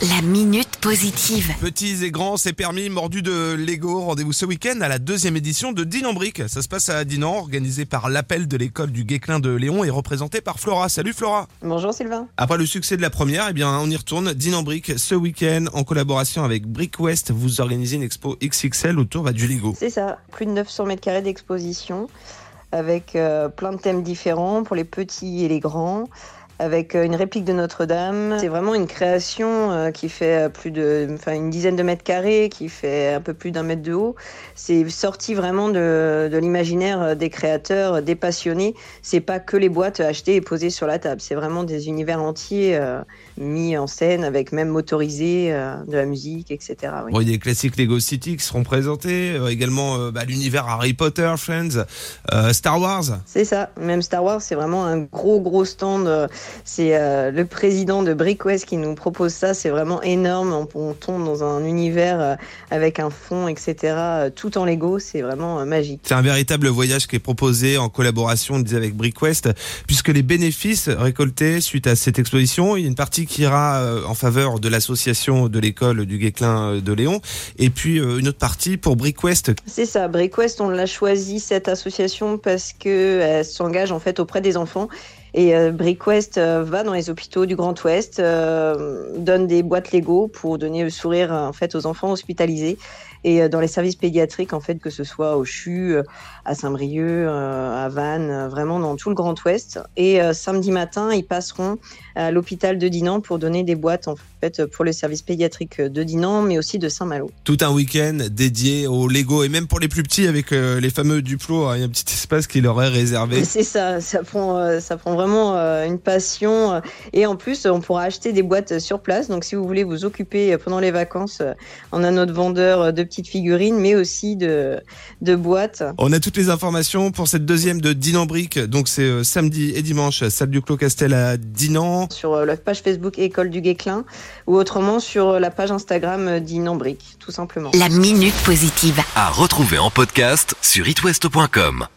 La minute positive. Petits et grands, c'est permis, mordu de Lego. Rendez-vous ce week-end à la deuxième édition de Dinan Brick. Ça se passe à Dinan, organisé par l'appel de l'école du Guéclin de Léon et représenté par Flora. Salut Flora. Bonjour Sylvain. Après le succès de la première, eh bien, on y retourne. Dinan Brick, ce week-end, en collaboration avec Brick West, vous organisez une expo XXL autour bah, du Lego. C'est ça, plus de 900 mètres carrés d'exposition avec euh, plein de thèmes différents pour les petits et les grands avec euh, une réplique de Notre-Dame. C'est vraiment une création euh, qui fait plus de, enfin une dizaine de mètres carrés, qui fait un peu plus d'un mètre de haut. C'est sorti vraiment de, de l'imaginaire des créateurs, des passionnés. C'est pas que les boîtes achetées et posées sur la table. C'est vraiment des univers entiers euh, mis en scène avec même motorisé, de la musique, etc. Oui. Bon, il y a des classiques Lego City qui seront présentés, également bah, l'univers Harry Potter, Friends, Star Wars. C'est ça. Même Star Wars, c'est vraiment un gros gros stand c'est euh, le président de Brickwest qui nous propose ça. C'est vraiment énorme. On, tombe dans un univers euh, avec un fond, etc. Euh, tout en Lego. C'est vraiment magique. C'est un véritable voyage qui est proposé en collaboration, on disait, avec Brickwest, puisque les bénéfices récoltés suite à cette exposition, il y a une partie qui ira en faveur de l'association de l'école du Guéclin de Léon, et puis une autre partie pour Brickwest. C'est ça. Brickwest, on l'a choisi cette association parce que elle s'engage en fait auprès des enfants et euh, Brickwest euh, va dans les hôpitaux du Grand Ouest, euh, donne des boîtes Lego pour donner le sourire en fait aux enfants hospitalisés et dans les services pédiatriques en fait que ce soit au CHU, à Saint-Brieuc, à Vannes, vraiment dans tout le Grand Ouest. Et samedi matin, ils passeront à l'hôpital de Dinan pour donner des boîtes en fait pour le service pédiatrique de Dinan, mais aussi de Saint-Malo. Tout un week-end dédié au Lego et même pour les plus petits avec les fameux Duplo, hein, il y a un petit espace qui leur est réservé. C'est ça, ça prend ça prend vraiment euh, une passion. Et en plus, on pourra acheter des boîtes sur place. Donc, si vous voulez vous occuper pendant les vacances, euh, on a notre vendeur de petites figurines, mais aussi de, de boîtes. On a toutes les informations pour cette deuxième de Dinan Brick. Donc, c'est euh, samedi et dimanche, salle du Clos Castel à Dinan. Sur la page Facebook École du Guéclin ou autrement sur la page Instagram Dinan Brick, tout simplement. La minute positive. À retrouver en podcast sur itwest.com.